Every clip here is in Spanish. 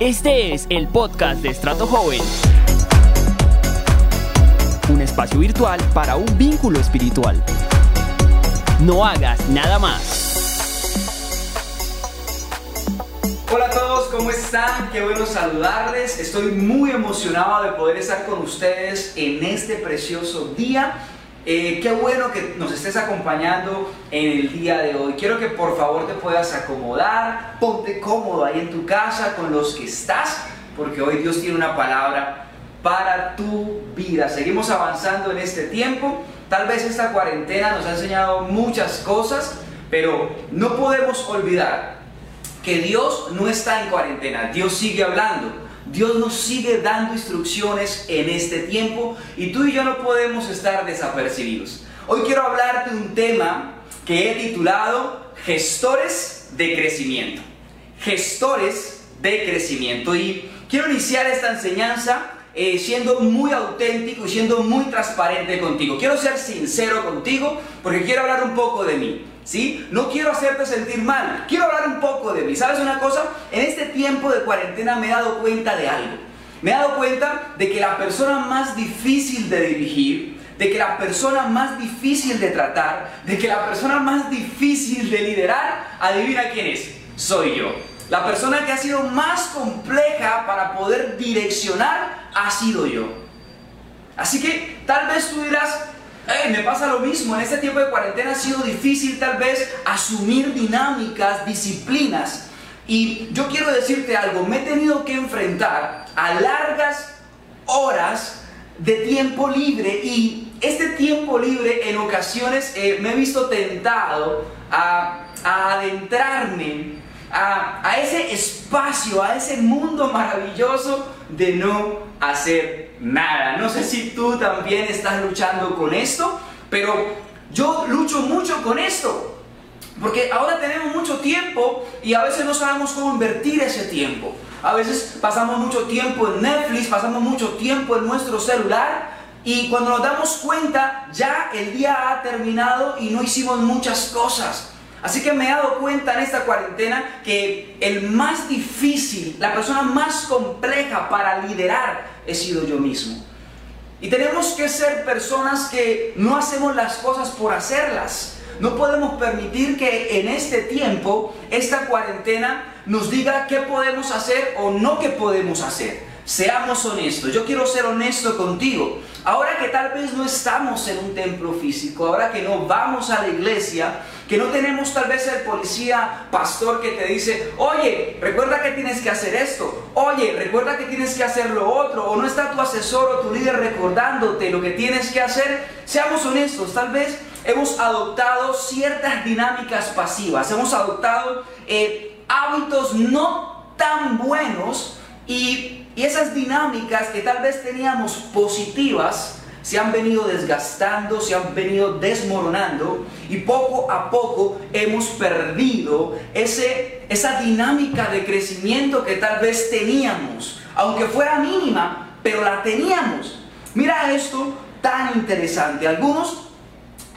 Este es el podcast de Estrato Joven. Un espacio virtual para un vínculo espiritual. No hagas nada más. Hola a todos, ¿cómo están? Qué bueno saludarles. Estoy muy emocionado de poder estar con ustedes en este precioso día. Eh, qué bueno que nos estés acompañando en el día de hoy. Quiero que por favor te puedas acomodar, ponte cómodo ahí en tu casa con los que estás, porque hoy Dios tiene una palabra para tu vida. Seguimos avanzando en este tiempo. Tal vez esta cuarentena nos ha enseñado muchas cosas, pero no podemos olvidar que Dios no está en cuarentena. Dios sigue hablando. Dios nos sigue dando instrucciones en este tiempo y tú y yo no podemos estar desapercibidos. Hoy quiero hablarte de un tema que he titulado Gestores de Crecimiento. Gestores de Crecimiento. Y quiero iniciar esta enseñanza eh, siendo muy auténtico y siendo muy transparente contigo. Quiero ser sincero contigo porque quiero hablar un poco de mí. ¿Sí? No quiero hacerte sentir mal, quiero hablar un poco de mí. ¿Sabes una cosa? En este tiempo de cuarentena me he dado cuenta de algo. Me he dado cuenta de que la persona más difícil de dirigir, de que la persona más difícil de tratar, de que la persona más difícil de liderar, adivina quién es. Soy yo. La persona que ha sido más compleja para poder direccionar ha sido yo. Así que tal vez tú dirás, me pasa lo mismo, en este tiempo de cuarentena ha sido difícil tal vez asumir dinámicas, disciplinas. Y yo quiero decirte algo, me he tenido que enfrentar a largas horas de tiempo libre. Y este tiempo libre en ocasiones eh, me he visto tentado a, adentrarme a, a ese espacio, a ese mundo maravilloso de no hacer nada. No sé si tú también estás luchando con esto, pero yo lucho mucho con esto. Porque ahora tenemos mucho tiempo y a veces no sabemos cómo invertir ese tiempo. A veces pasamos mucho tiempo en Netflix, pasamos mucho tiempo en nuestro celular y cuando nos damos cuenta ya el día ha terminado y no hicimos muchas cosas. Así que me he dado cuenta en esta cuarentena que el más difícil, la persona más compleja para liderar he sido yo mismo. Y tenemos que ser personas que no hacemos las cosas por hacerlas. No podemos permitir que en este tiempo, esta cuarentena, nos diga qué podemos hacer o no qué podemos hacer. Seamos honestos, yo quiero ser honesto contigo. Ahora que tal vez no estamos en un templo físico, ahora que no vamos a la iglesia, que no tenemos tal vez el policía pastor que te dice, oye, recuerda que tienes que hacer esto, oye, recuerda que tienes que hacer lo otro, o no está tu asesor o tu líder recordándote lo que tienes que hacer, seamos honestos, tal vez hemos adoptado ciertas dinámicas pasivas, hemos adoptado eh, hábitos no tan buenos y y esas dinámicas que tal vez teníamos positivas se han venido desgastando, se han venido desmoronando y poco a poco hemos perdido ese, esa dinámica de crecimiento que tal vez teníamos, aunque fuera mínima, pero la teníamos. Mira esto tan interesante. Algunos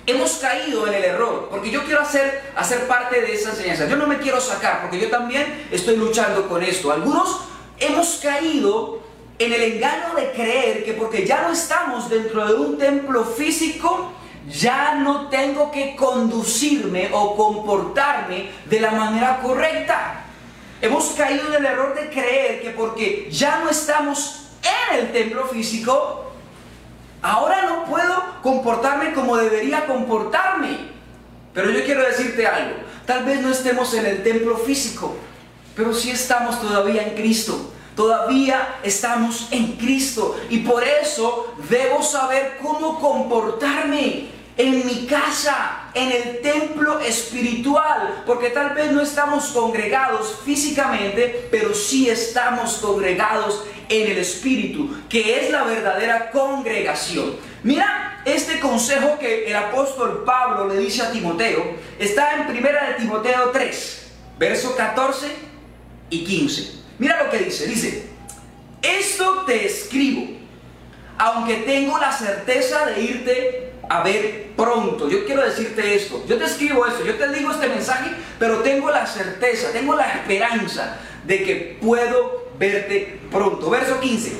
hemos caído en el error, porque yo quiero hacer, hacer parte de esa enseñanza. Yo no me quiero sacar, porque yo también estoy luchando con esto. Algunos hemos caído en el engaño de creer que porque ya no estamos dentro de un templo físico, ya no tengo que conducirme o comportarme de la manera correcta. Hemos caído en el error de creer que porque ya no estamos en el templo físico, ahora no puedo comportarme como debería comportarme. Pero yo quiero decirte algo, tal vez no estemos en el templo físico, pero sí estamos todavía en Cristo. Todavía estamos en Cristo y por eso debo saber cómo comportarme en mi casa, en el templo espiritual, porque tal vez no estamos congregados físicamente, pero sí estamos congregados en el espíritu, que es la verdadera congregación. Mira este consejo que el apóstol Pablo le dice a Timoteo, está en primera de Timoteo 3, verso 14 y 15. Mira lo que dice, dice, esto te escribo, aunque tengo la certeza de irte a ver pronto. Yo quiero decirte esto, yo te escribo esto, yo te digo este mensaje pero tengo la certeza, tengo la esperanza de que puedo verte pronto. Verso 15,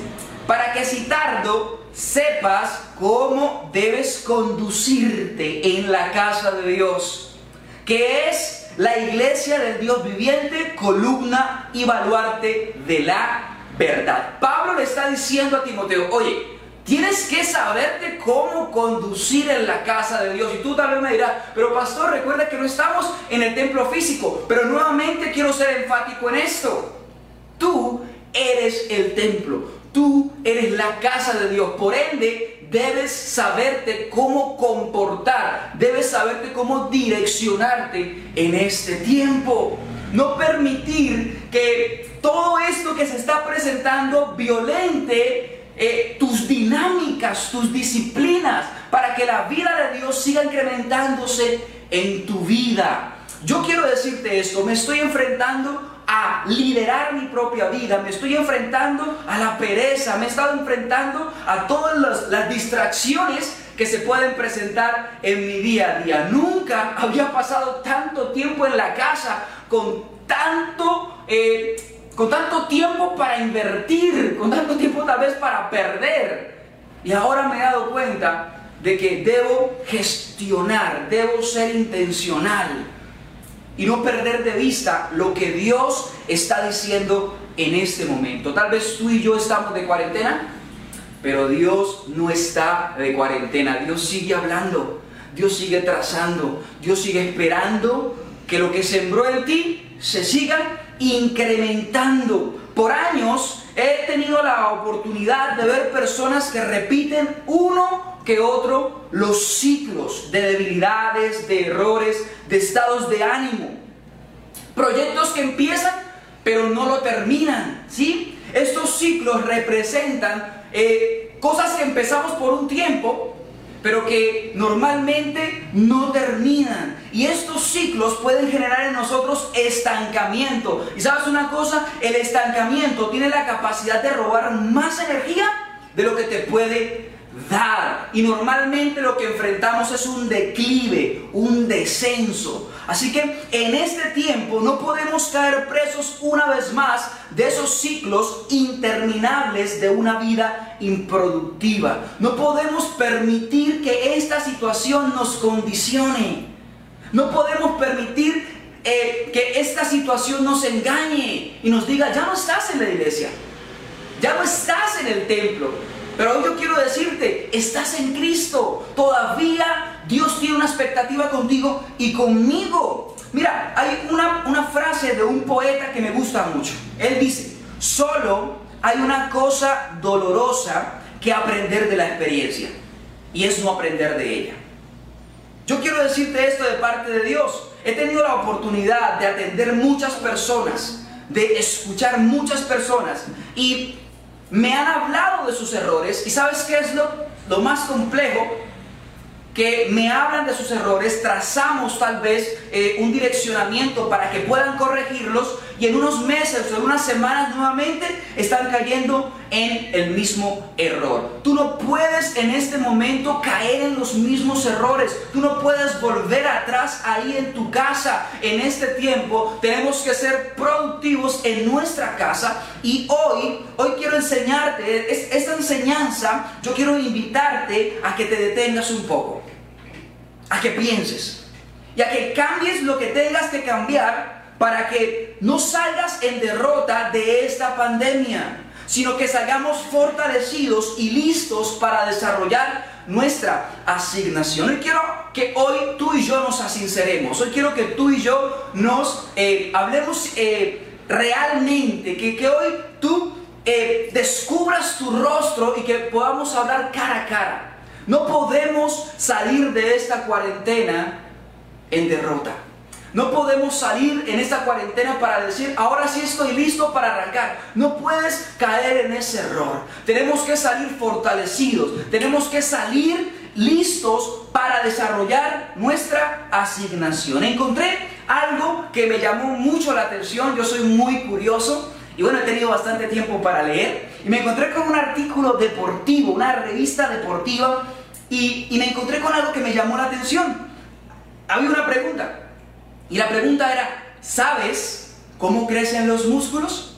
para que si tardo sepas cómo debes conducirte en la casa de Dios, que es la iglesia del Dios viviente, columna y baluarte de la verdad. Pablo le está diciendo a Timoteo, oye, Tienes que saberte cómo conducir en la casa de Dios. Y tú tal vez me dirás, pero pastor, recuerda que no estamos en el templo físico. Pero nuevamente quiero ser enfático en esto. Tú eres el templo. Tú eres la casa de Dios. Por ende, debes saberte cómo comportar. Debes saberte cómo direccionarte en este tiempo. No permitir que todo esto que se está presentando violente eh, tus dinámicas, tus disciplinas, para que la vida de Dios siga incrementándose en tu vida. Yo quiero decirte esto, me estoy enfrentando a liderar mi propia vida, me estoy enfrentando a la pereza, me he estado enfrentando a todas las, distracciones que se pueden presentar en mi día a día. Nunca había pasado tanto tiempo en la casa con tanto... Eh, con tanto tiempo para invertir, con tanto tiempo tal vez para perder. Y ahora me he dado cuenta de que debo gestionar, debo ser intencional y no perder de vista lo que Dios está diciendo en este momento. Tal vez tú y yo estamos de cuarentena, pero Dios no está de cuarentena. Dios sigue hablando, Dios sigue trazando, Dios sigue esperando que lo que sembró en ti se siga incrementando. Por años he tenido la oportunidad de ver personas que repiten uno que otro los ciclos de debilidades, de errores, de estados de ánimo. Proyectos que empiezan pero no lo terminan, ¿sí? Estos ciclos representan eh, cosas que empezamos por un tiempo, pero que normalmente no terminan. Y estos ciclos pueden generar en nosotros estancamiento. Y sabes una cosa, el estancamiento tiene la capacidad de robar más energía de lo que te puede dar. Y normalmente lo que enfrentamos es un declive, un descenso. Así que en este tiempo no podemos caer presos una vez más de esos ciclos interminables de una vida improductiva. No podemos permitir que esta situación nos condicione. No podemos permitir eh, que esta situación nos engañe y nos diga, ya no estás en la iglesia, ya no estás en el templo, pero hoy yo quiero decirte, estás en Cristo. Todavía Dios tiene una expectativa contigo y conmigo. Mira, hay una, una frase de un poeta que me gusta mucho. Él dice, solo hay una cosa dolorosa que aprender de la experiencia. Y es no aprender de ella. Yo quiero decirte esto de parte de Dios. He tenido la oportunidad de atender muchas personas, de escuchar muchas personas. Y me han hablado de sus errores y sabes qué es lo, lo más complejo que me hablan de sus errores, trazamos tal vez eh, un direccionamiento para que puedan corregirlos y en unos meses o en unas semanas nuevamente están cayendo en el mismo error. Tú no puedes en este momento caer en los mismos errores. Tú no puedes volver atrás ahí en tu casa. En este tiempo tenemos que ser productivos en nuestra casa y hoy, hoy quiero enseñarte esta enseñanza, yo quiero invitarte a que te detengas un poco a que pienses y a que cambies lo que tengas que cambiar para que no salgas en derrota de esta pandemia, sino que salgamos fortalecidos y listos para desarrollar nuestra asignación. Hoy quiero que hoy tú y yo nos asinceremos, hoy quiero que tú y yo nos eh, hablemos eh, realmente, que, que, hoy tú eh, descubras tu rostro y que podamos hablar cara a cara. No podemos salir de esta cuarentena en derrota. No podemos salir en esta cuarentena para decir, ahora sí estoy listo para arrancar. No puedes caer en ese error. Tenemos que salir fortalecidos. Tenemos que salir listos para desarrollar nuestra asignación. Encontré algo que me llamó mucho la atención. Yo soy muy curioso. Y bueno, he tenido bastante tiempo para leer. Y me encontré con un artículo deportivo, una revista deportiva y, me encontré con algo que me llamó la atención. Había una pregunta. Y la pregunta era, ¿sabes cómo crecen los músculos?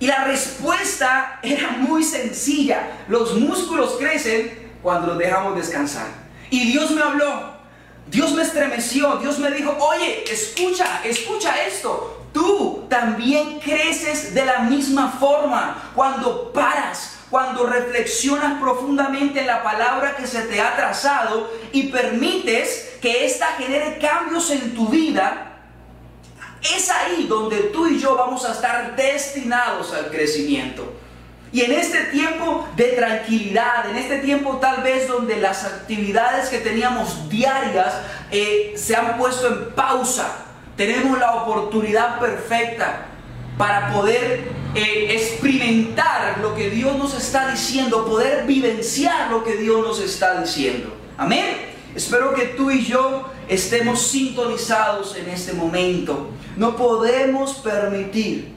Y la respuesta era muy sencilla. Los músculos crecen cuando los dejamos descansar. Y Dios me habló. Dios me estremeció. Dios me dijo, oye, escucha, escucha esto. Tú también creces de la misma forma cuando paras, cuando reflexionas profundamente en la palabra que se te ha trazado y permites que ésta genere cambios en tu vida es ahí donde tú y yo vamos a estar destinados al crecimiento. Y en este tiempo de tranquilidad, en este tiempo tal vez donde las actividades que teníamos diarias eh, se han puesto en pausa, tenemos la oportunidad perfecta para poder eh, experimentar lo que Dios nos está diciendo, poder vivenciar lo que Dios nos está diciendo. Amén. Espero que tú y yo estemos sintonizados en este momento. No podemos permitir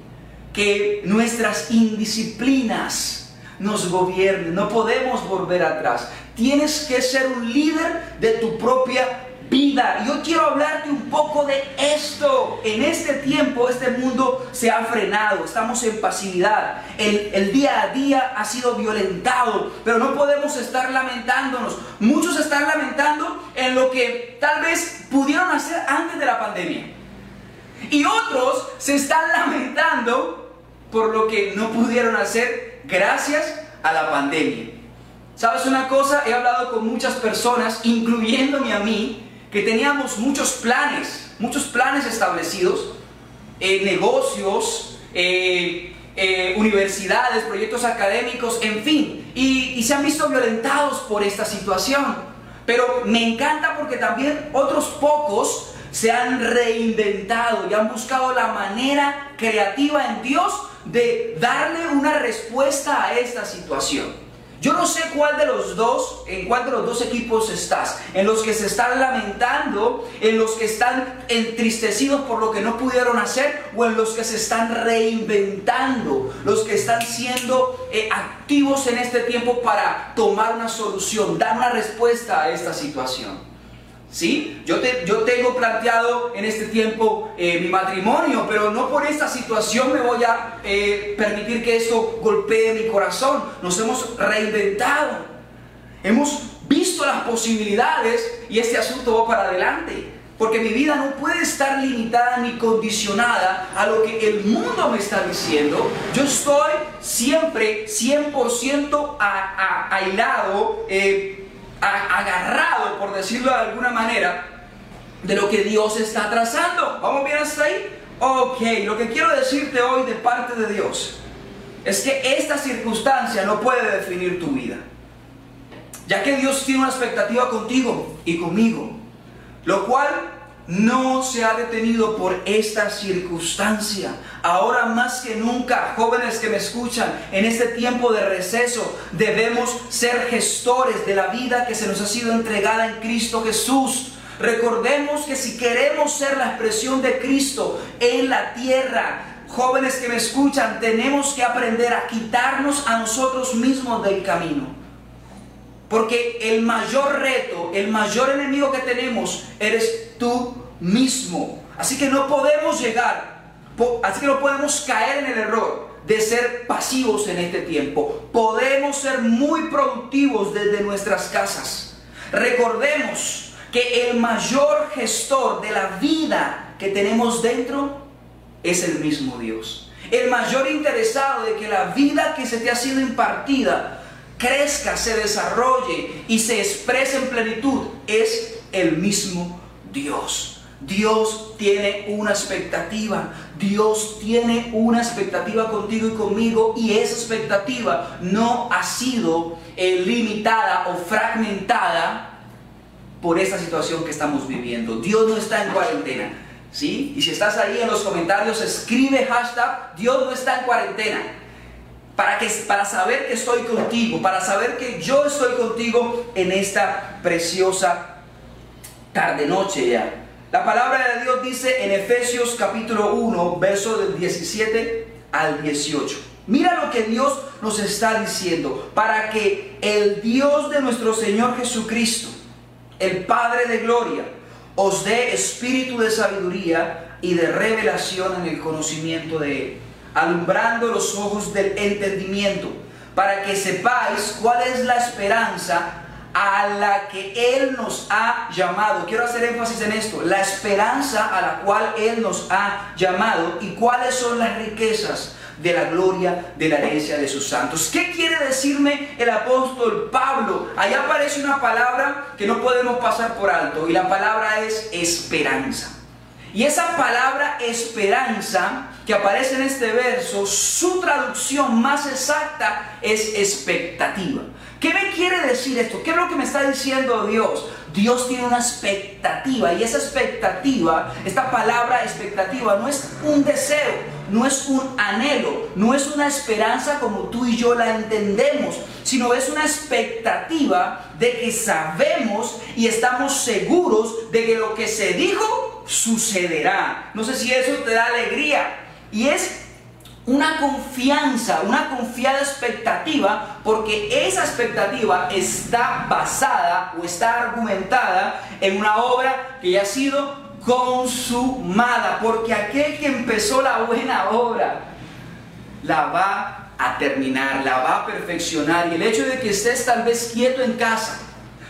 que nuestras indisciplinas nos gobiernen. No podemos volver atrás. Tienes que ser un líder de tu propia vida. Yo quiero hablarte un poco de esto. En este tiempo este mundo se ha frenado, estamos en pasividad. El, el, día a día ha sido violentado, pero no podemos estar lamentándonos. Muchos están lamentando en lo que tal vez pudieron hacer antes de la pandemia. Y otros se están lamentando por lo que no pudieron hacer gracias a la pandemia. ¿Sabes una cosa? He hablado con muchas personas, incluyéndome a mí, que teníamos muchos planes, muchos planes establecidos, eh, negocios, eh, eh, universidades, proyectos académicos, en fin, y, y se han visto violentados por esta situación. Pero me encanta porque también otros pocos se han reinventado y han buscado la manera creativa en Dios de darle una respuesta a esta situación. Yo no sé cuál de los dos, en cuál de los dos equipos estás. En los que se están lamentando, en los que están entristecidos por lo que no pudieron hacer, o en los que se están reinventando, los que están siendo eh, activos en este tiempo para tomar una solución, dar una respuesta a esta situación. ¿Sí? Yo, te, yo tengo planteado en este tiempo eh, mi matrimonio, pero no por esta situación me voy a eh, permitir que esto golpee mi corazón. Nos hemos reinventado. Hemos visto las posibilidades y este asunto va para adelante. Porque mi vida no puede estar limitada ni condicionada a lo que el mundo me está diciendo. Yo estoy siempre 100% aislado. Eh, agarrado, por decirlo de alguna manera, de lo que Dios está trazando. ¿Vamos bien hasta ahí? Ok, lo que quiero decirte hoy de parte de Dios es que esta circunstancia no puede definir tu vida. Ya que Dios tiene una expectativa contigo y conmigo, lo cual no se ha detenido por esta circunstancia. Ahora más que nunca, jóvenes que me escuchan, en este tiempo de receso debemos ser gestores de la vida que se nos ha sido entregada en Cristo Jesús. Recordemos que si queremos ser la expresión de Cristo en la tierra, jóvenes que me escuchan, tenemos que aprender a quitarnos a nosotros mismos del camino. Porque el mayor reto, el mayor enemigo que tenemos eres tú mismo. Así que no podemos llegar, así que no podemos caer en el error de ser pasivos en este tiempo. Podemos ser muy productivos desde nuestras casas. Recordemos que el mayor gestor de la vida que tenemos dentro es el mismo Dios. El mayor interesado de que la vida que se te ha sido impartida crezca, se desarrolle y se exprese en plenitud es el mismo Dios. Dios tiene una expectativa. Dios tiene una expectativa contigo y conmigo y esa expectativa no ha sido eh, limitada o fragmentada por esta situación que estamos viviendo. Dios no está en cuarentena. ¿Sí? Y si estás ahí en los comentarios, escribe hashtag Dios no está en cuarentena. Para, que, para saber que estoy contigo, para saber que yo estoy contigo en esta preciosa tarde-noche ya. La palabra de Dios dice en Efesios capítulo 1, verso del 17 al 18. Mira lo que Dios nos está diciendo, para que el Dios de nuestro Señor Jesucristo, el Padre de Gloria, os dé espíritu de sabiduría y de revelación en el conocimiento de Él, alumbrando los ojos del entendimiento, para que sepáis cuál es la esperanza a la que Él nos ha llamado. Quiero hacer énfasis en esto, la esperanza a la cual Él nos ha llamado y cuáles son las riquezas de la gloria de la herencia de sus santos. ¿Qué quiere decirme el apóstol Pablo? Ahí aparece una palabra que no podemos pasar por alto y la palabra es esperanza. Y esa palabra esperanza que aparece en este verso, su traducción más exacta es expectativa. ¿Qué me quiere decir esto? ¿Qué es lo que me está diciendo Dios? Dios tiene una expectativa y esa expectativa, esta palabra expectativa no es un deseo, no es un anhelo, no es una esperanza como tú y yo la entendemos, sino es una expectativa de que sabemos y estamos seguros de que lo que se dijo sucederá. No sé si eso te da alegría. Y es una confianza, una confiada expectativa, porque esa expectativa está basada o está argumentada en una obra que ya ha sido consumada, porque aquel que empezó la buena obra la va a terminar, la va a perfeccionar. Y el hecho de que estés tal vez quieto en casa,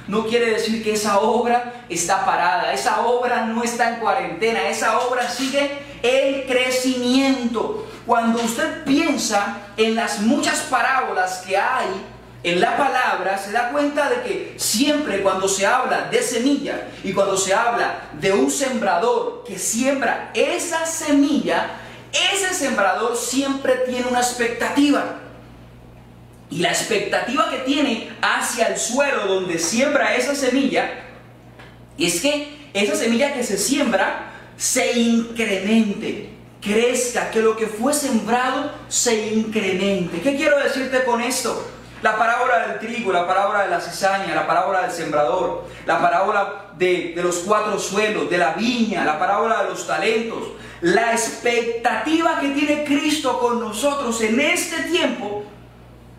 no quiere decir que esa obra está parada, esa obra no está en cuarentena, esa obra sigue el crecimiento. Cuando usted piensa en las muchas parábolas que hay en la palabra, se da cuenta de que siempre cuando se habla de semilla y cuando se habla de un sembrador que siembra esa semilla, ese sembrador siempre tiene una expectativa. Y la expectativa que tiene hacia el suelo donde siembra esa semilla es que esa semilla que se siembra se incremente, crezca, que lo que fue sembrado se incremente. ¿Qué quiero decirte con esto? La parábola del trigo, la parábola de la cizaña, la parábola del sembrador, la parábola de, los cuatro suelos, de la viña, la parábola de los talentos, la expectativa que tiene Cristo con nosotros en este tiempo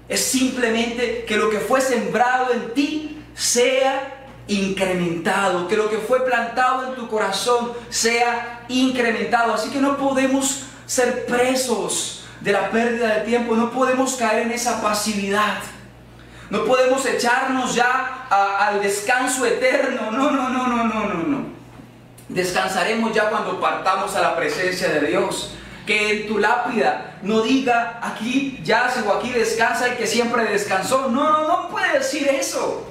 es simplemente que lo que fue sembrado en ti sea incrementado, que lo que fue plantado en tu corazón sea incrementado. Así que no podemos ser presos de la pérdida de tiempo, no podemos caer en esa pasividad. No podemos echarnos ya al descanso eterno. No, no, no, no, no, no, no. Descansaremos ya cuando partamos a la presencia de Dios. Que en tu lápida no diga aquí yace o aquí descansa el que siempre descansó. No, no, no puede decir eso.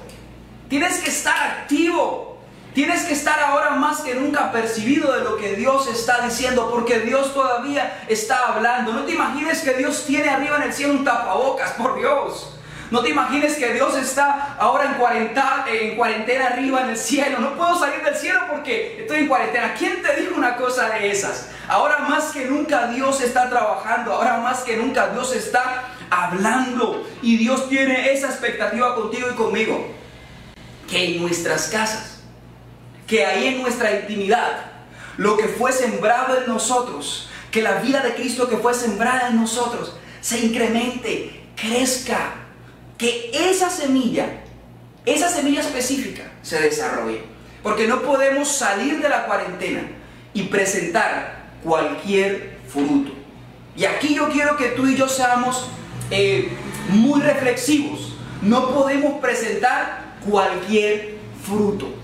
Tienes que estar activo. Tienes que estar ahora más que nunca percibido de lo que Dios está diciendo, porque Dios todavía está hablando. No te imagines que Dios tiene arriba en el cielo un tapabocas, por Dios. No te imagines que Dios está ahora en cuarentena, en cuarentena arriba en el cielo. No puedo salir del cielo porque estoy en cuarentena. ¿Quién te dijo una cosa de esas? Ahora más que nunca Dios está trabajando. Ahora más que nunca Dios está hablando. Y Dios tiene esa expectativa contigo y conmigo. Que en nuestras casas, que ahí en nuestra intimidad, lo que fue sembrado en nosotros, que la vida de Cristo que fue sembrada en nosotros, se incremente, crezca que esa semilla, esa semilla específica se desarrolle. Porque no podemos salir de la cuarentena y presentar cualquier fruto. Y aquí yo quiero que tú y yo seamos eh, muy reflexivos. No podemos presentar cualquier fruto.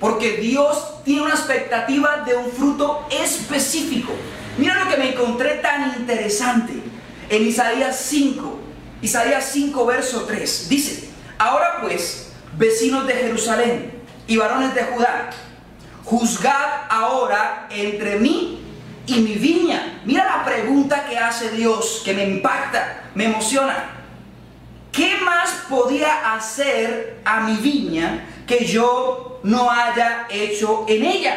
Porque Dios tiene una expectativa de un fruto específico. Mira lo que me encontré tan interesante en Isaías 5, Isaías 5, verso 3. Dice, ahora pues, vecinos de Jerusalén y varones de Judá, juzgad ahora entre mí y mi viña. Mira la pregunta que hace Dios, que me impacta, me emociona. ¿Qué más podía hacer a mi viña que yo no haya hecho en ella?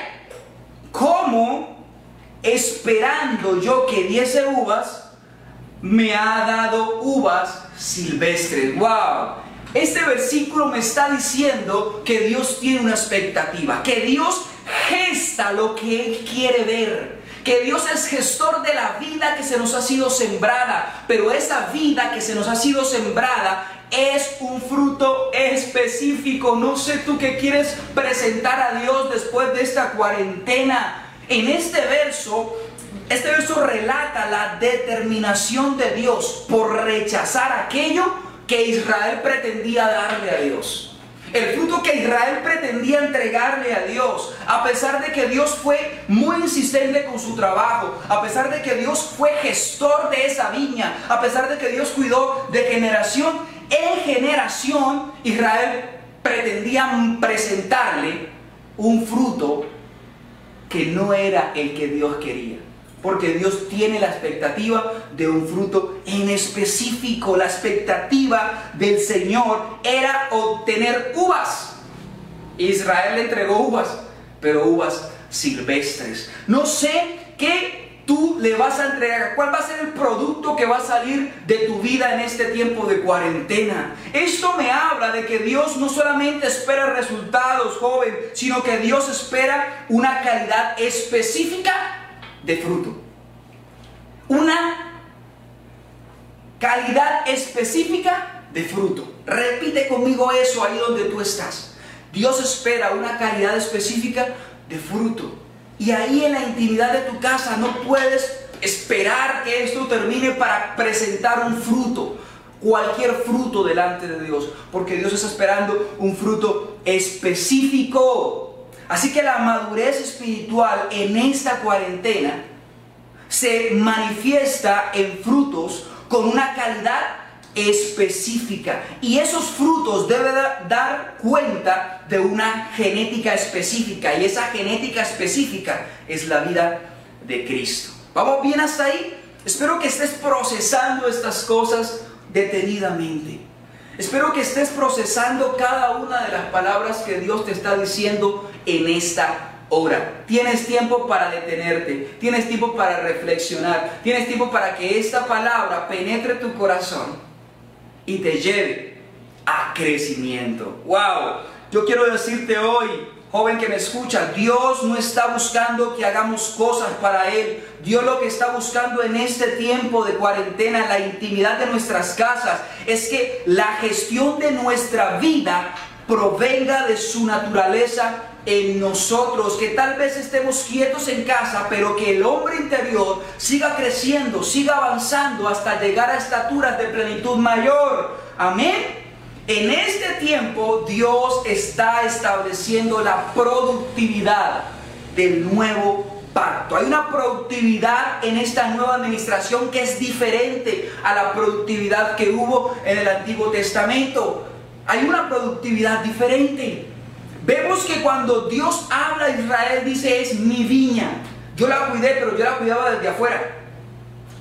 ¿Cómo, esperando yo que diese uvas, me ha dado uvas silvestres. ¡Wow! Este versículo me está diciendo que Dios tiene una expectativa, que Dios gesta lo que Él quiere ver, que Dios es gestor de la vida que se nos ha sido sembrada, pero esa vida que se nos ha sido sembrada es un fruto específico. No sé tú qué quieres presentar a Dios después de esta cuarentena. En este verso, este verso relata la determinación de Dios por rechazar aquello que Israel pretendía darle a Dios. El fruto que Israel pretendía entregarle a Dios, a pesar de que Dios fue muy insistente con su trabajo, a pesar de que Dios fue gestor de esa viña, a pesar de que Dios cuidó de generación en generación, Israel pretendía presentarle un fruto que no era el que Dios quería. Porque Dios tiene la expectativa de un fruto en específico. La expectativa del Señor era obtener uvas. Israel le entregó uvas, pero uvas silvestres. No sé qué tú le vas a entregar, cuál va a ser el producto que va a salir de tu vida en este tiempo de cuarentena. Esto me habla de que Dios no solamente espera resultados, joven, sino que Dios espera una calidad específica de fruto. Una calidad específica de fruto. Repite conmigo eso ahí donde tú estás. Dios espera una calidad específica de fruto. Y ahí en la intimidad de tu casa no puedes esperar que esto termine para presentar un fruto, cualquier fruto delante de Dios, porque Dios está esperando un fruto específico. Así que la madurez espiritual en esta cuarentena se manifiesta en frutos con una calidad específica. Y esos frutos deben dar cuenta de una genética específica. Y esa genética específica es la vida de Cristo. ¿Vamos bien hasta ahí? Espero que estés procesando estas cosas detenidamente. Espero que estés procesando cada una de las palabras que Dios te está diciendo en esta hora. Tienes tiempo para detenerte, tienes tiempo para reflexionar, tienes tiempo para que esta palabra penetre tu corazón y te lleve a crecimiento. Wow, yo quiero decirte hoy, joven que me escucha, Dios no está buscando que hagamos cosas para Él. Dios lo que está buscando en este tiempo de cuarentena, la intimidad de nuestras casas, es que la gestión de nuestra vida provenga de su naturaleza en nosotros, que tal vez estemos quietos en casa, pero que el hombre interior siga creciendo, siga avanzando hasta llegar a estaturas de plenitud mayor. Amén. En este tiempo Dios está estableciendo la productividad del nuevo pacto. Hay una productividad en esta nueva administración que es diferente a la productividad que hubo en el Antiguo Testamento. Hay una productividad diferente. Vemos que cuando Dios habla a Israel dice es mi viña. Yo la cuidé, pero yo la cuidaba desde afuera.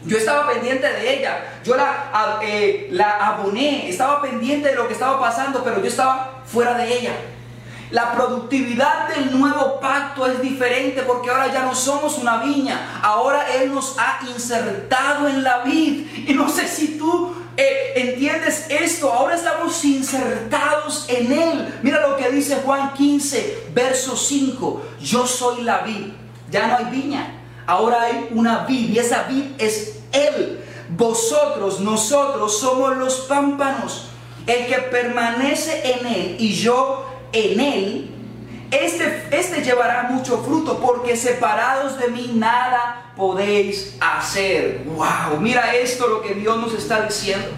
Yo estaba pendiente de ella, yo la, eh, la aboné, estaba pendiente de lo que estaba pasando, pero yo estaba fuera de ella. La productividad del nuevo pacto es diferente porque ahora ya no somos una viña, ahora Él nos ha insertado en la vid. Y no sé si tú eh, ¿Entiendes esto? Ahora estamos insertados en Él. Mira lo que dice Juan 15, verso 5. Yo soy la vid. Ya no hay viña. Ahora hay una vid y esa vid es Él. Vosotros, nosotros somos los pámpanos. El que permanece en Él y yo en Él, este, este llevará mucho fruto porque separados de mí nada podéis hacer. Wow, mira esto lo que Dios nos está diciendo.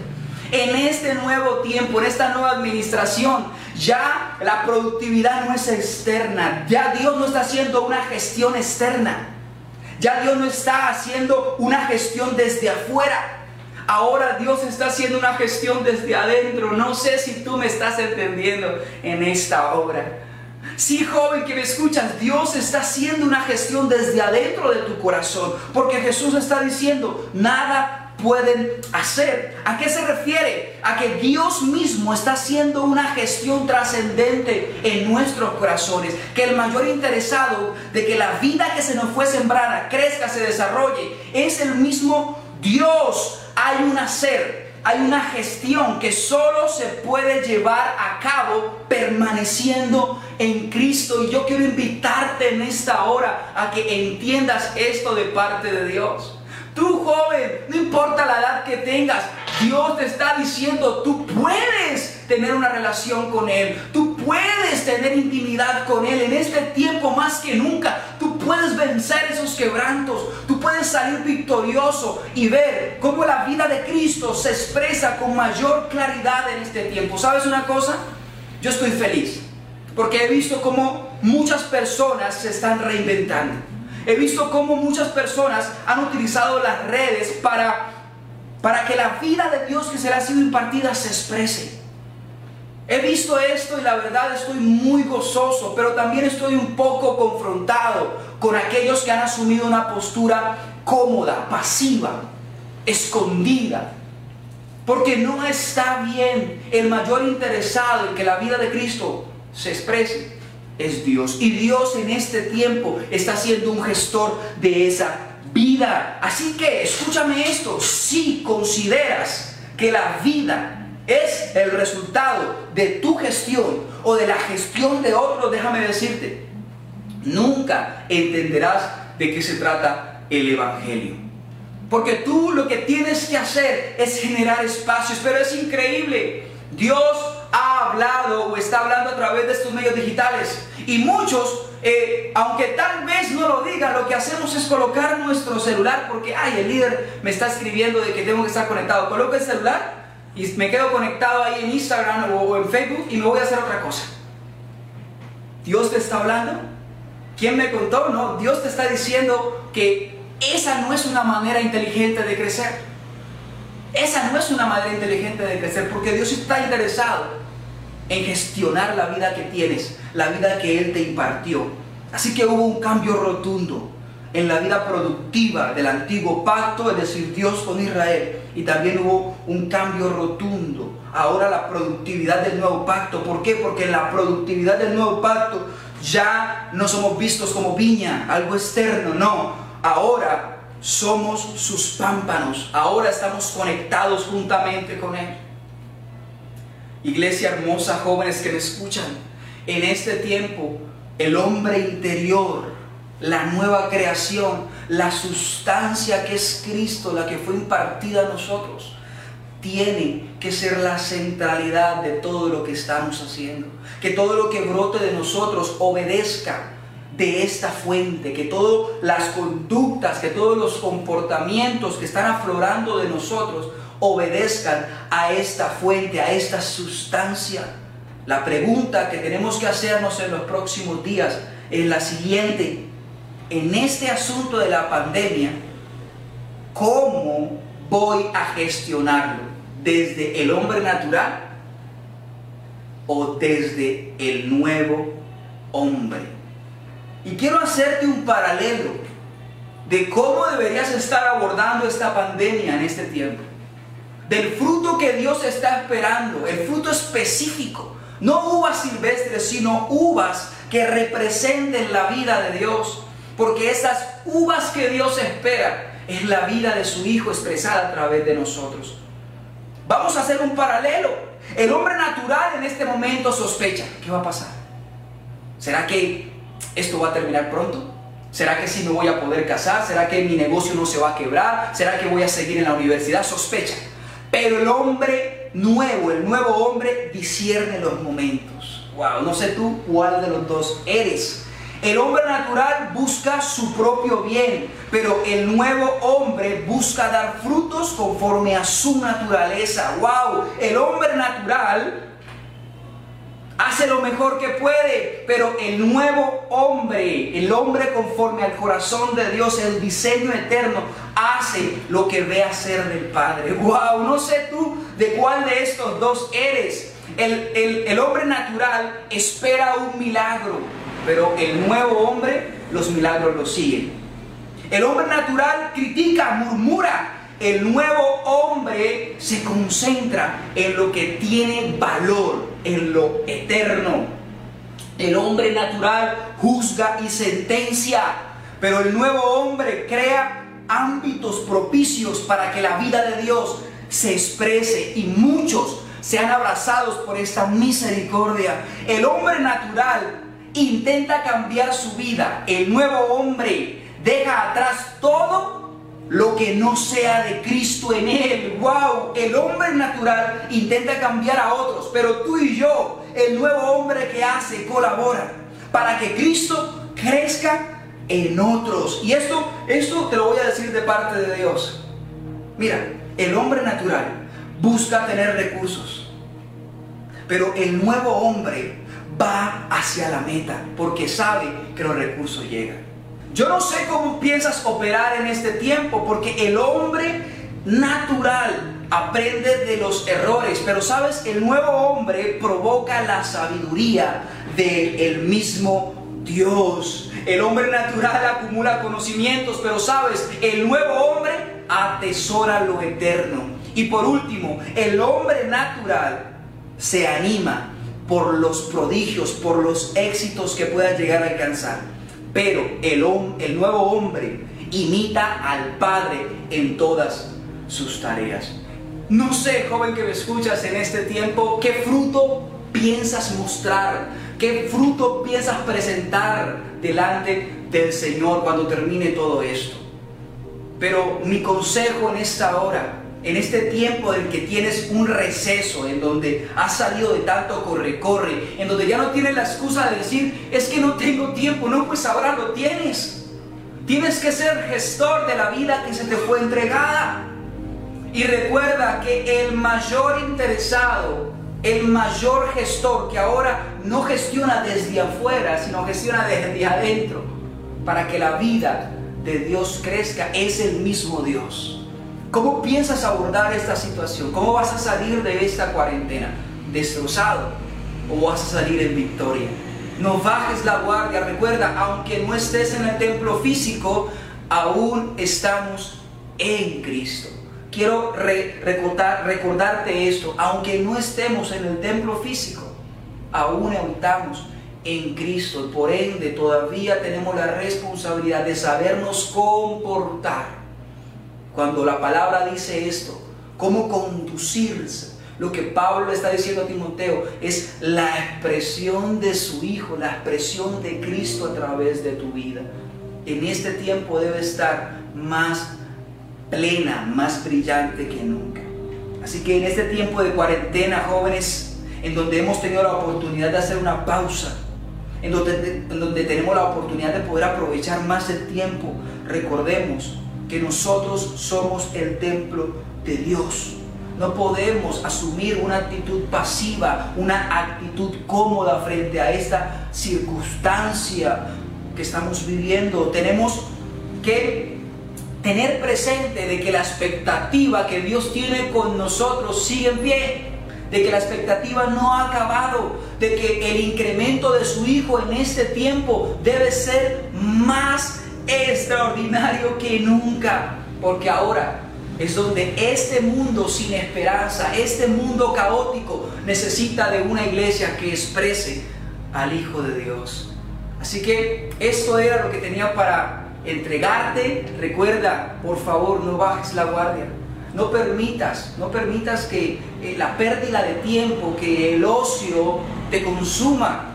En este nuevo tiempo, en esta nueva administración, ya la productividad no es externa. Ya Dios no está haciendo una gestión externa. Ya Dios no está haciendo una gestión desde afuera. Ahora Dios está haciendo una gestión desde adentro. No sé si tú me estás entendiendo en esta obra. Sí, joven que me escuchas, Dios está haciendo una gestión desde adentro de tu corazón, porque Jesús está diciendo, nada pueden hacer. ¿A qué se refiere? A que Dios mismo está haciendo una gestión trascendente en nuestros corazones, que el mayor interesado de que la vida que se nos fue sembrada crezca, se desarrolle, es el mismo Dios. Hay un hacer, hay una gestión que solo se puede llevar a cabo permaneciendo en Cristo. Y yo quiero invitarte en esta hora a que entiendas esto de parte de Dios. Tú joven, no importa la edad que tengas, Dios te está diciendo, tú puedes tener una relación con Él, tú puedes tener intimidad con Él en este tiempo más que nunca, puedes vencer esos quebrantos, tú puedes salir victorioso y ver cómo la vida de Cristo se expresa con mayor claridad en este tiempo. ¿Sabes una cosa? Yo estoy feliz porque he visto cómo muchas personas se están reinventando. He visto cómo muchas personas han utilizado las redes para para que la vida de Dios que se le ha sido impartida se exprese. He visto esto y la verdad estoy muy gozoso, pero también estoy un poco confrontado con aquellos que han asumido una postura cómoda, pasiva, escondida. Porque no está bien. El mayor interesado en que la vida de Cristo se exprese es Dios. Y Dios en este tiempo está siendo un gestor de esa vida. Así que escúchame esto, si consideras que la vida es el resultado de tu gestión o de la gestión de otros, déjame decirte, nunca entenderás de qué se trata el Evangelio. Porque tú lo que tienes que hacer es generar espacios, pero es increíble. Dios ha hablado o está hablando a través de estos medios digitales y muchos eh, aunque tal vez no lo diga, lo que hacemos es colocar nuestro celular porque, ay, el líder me está escribiendo de que tengo que estar conectado. Coloco el celular y me quedo conectado ahí en Instagram o en Facebook y me voy a hacer otra cosa. Dios te está hablando. ¿Quién me contó? No, Dios te está diciendo que esa no es una manera inteligente de crecer. Esa no es una manera inteligente de crecer porque Dios está interesado en gestionar la vida que tienes, la vida que Él te impartió. Así que hubo un cambio rotundo en la vida productiva del antiguo pacto, es decir, Dios con Israel. Y también hubo un cambio rotundo. Ahora la productividad del nuevo pacto. ¿Por qué? Porque en la productividad del nuevo pacto ya no somos vistos como viña, algo externo, no. Ahora somos sus pámpanos. Ahora estamos conectados juntamente con Él. Iglesia hermosa, jóvenes que me escuchan, en este tiempo el hombre interior, la nueva creación, la sustancia que es Cristo, la que fue impartida a nosotros, tiene que ser la centralidad de todo lo que estamos haciendo. Que todo lo que brote de nosotros obedezca de esta fuente, que todas las conductas, que todos los comportamientos que están aflorando de nosotros obedezcan a esta fuente, a esta sustancia. La pregunta que tenemos que hacernos en los próximos días es la siguiente. En este asunto de la pandemia, ¿cómo voy a gestionarlo? ¿Desde el hombre natural o desde el nuevo hombre? Y quiero hacerte un paralelo de cómo deberías estar abordando esta pandemia en este tiempo del fruto que Dios está esperando, el fruto específico. No uvas silvestres, sino uvas que representen la vida de Dios. Porque esas uvas que Dios espera es la vida de su Hijo expresada a través de nosotros. Vamos a hacer un paralelo. El hombre natural en este momento sospecha. ¿Qué va a pasar? ¿Será que esto va a terminar pronto? ¿Será que sí me voy a poder casar? ¿Será que mi negocio no se va a quebrar? ¿Será que voy a seguir en la universidad? Sospecha. Pero el hombre nuevo, el nuevo hombre, discierne los momentos. Wow, no sé tú cuál de los dos eres. El hombre natural busca su propio bien, pero el nuevo hombre busca dar frutos conforme a su naturaleza. Wow, el hombre natural hace lo mejor que puede, pero el nuevo hombre, el hombre conforme al corazón de Dios, el diseño eterno, hace lo que ve hacer del Padre. Wow, no sé tú de cuál de estos dos eres. El, el hombre natural espera un milagro, pero el nuevo hombre los milagros los sigue. El hombre natural critica, murmura, el nuevo hombre se concentra en lo que tiene valor, en lo eterno. El hombre natural juzga y sentencia, pero el nuevo hombre crea ámbitos propicios para que la vida de Dios se exprese y muchos sean abrazados por esta misericordia. El hombre natural intenta cambiar su vida. El nuevo hombre deja atrás todo lo que no sea de Cristo en él. ¡Wow! El hombre natural intenta cambiar a otros, pero tú y yo, el nuevo hombre que hace, colabora para que Cristo crezca en otros. Y esto, esto te lo voy a decir de parte de Dios. Mira, el hombre natural busca tener recursos, pero el nuevo hombre va hacia la meta porque sabe que los recursos llegan. Yo no sé cómo piensas operar en este tiempo porque el hombre natural aprende de los errores, pero sabes, el nuevo hombre provoca la sabiduría del mismo Dios. El hombre natural acumula conocimientos, pero sabes, el nuevo hombre atesora lo eterno. Y por último, el hombre natural se anima por los prodigios, por los éxitos que pueda llegar a alcanzar. Pero el, el nuevo hombre imita al Padre en todas sus tareas. No sé, joven que me escuchas en este tiempo, qué fruto piensas mostrar, qué fruto piensas presentar delante del Señor cuando termine todo esto. Pero mi consejo en esta hora en este tiempo en que tienes un receso, en donde has salido de tanto corre-corre, en donde ya no tienes la excusa de decir, es que no tengo tiempo, no, pues ahora lo tienes. Tienes que ser gestor de la vida que se te fue entregada. Y recuerda que el mayor interesado, el mayor gestor que ahora no gestiona desde afuera, sino gestiona desde adentro, para que la vida de Dios crezca, es el mismo Dios. ¿Cómo piensas abordar esta situación? ¿Cómo vas a salir de esta cuarentena? ¿Destrozado o vas a salir en victoria? No bajes la guardia. Recuerda, aunque no estés en el templo físico, aún estamos en Cristo. Quiero recordarte esto. Aunque no estemos en el templo físico, aún estamos en Cristo. Por ende, todavía tenemos la responsabilidad de sabernos comportar cuando la palabra dice esto, cómo conducirse. Lo que Pablo está diciendo a Timoteo es la expresión de su Hijo, la expresión de Cristo a través de tu vida. En este tiempo debe estar más plena, más brillante que nunca. Así que en este tiempo de cuarentena, jóvenes, en donde hemos tenido la oportunidad de hacer una pausa, en donde, en donde tenemos la oportunidad de poder aprovechar más el tiempo, recordemos que nosotros somos el templo de Dios. No podemos asumir una actitud pasiva, una actitud cómoda frente a esta circunstancia que estamos viviendo. Tenemos que tener presente de que la expectativa que Dios tiene con nosotros sigue en pie, de que la expectativa no ha acabado, de que el incremento de su Hijo en este tiempo debe ser más extraordinario que nunca, porque ahora es donde este mundo sin esperanza, este mundo caótico, necesita de una iglesia que exprese al Hijo de Dios. Así que esto era lo que tenía para entregarte. Recuerda, por favor, no bajes la guardia. No permitas, no permitas que eh, la pérdida de tiempo, que el ocio te consuma.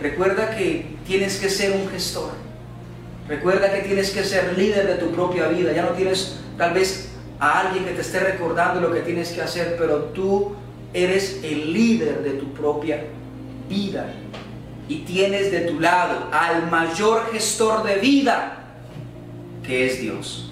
Recuerda que tienes que ser un gestor Recuerda que tienes que ser líder de tu propia vida. Ya no tienes tal vez a alguien que te esté recordando lo que tienes que hacer, pero tú eres el líder de tu propia vida. Y tienes de tu lado al mayor gestor de vida, que es Dios.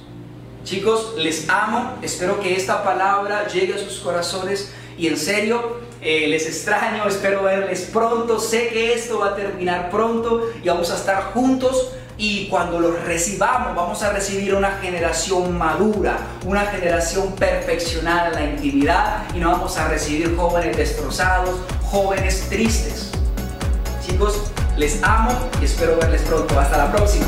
Chicos, les amo. Espero que esta palabra llegue a sus corazones. Y en serio, eh, les extraño. Espero verles pronto. Sé que esto va a terminar pronto y vamos a estar juntos y cuando los recibamos vamos a recibir una generación madura, una generación perfeccionada en la intimidad y no vamos a recibir jóvenes destrozados, jóvenes tristes. Chicos, les amo y espero verles pronto. Hasta la próxima.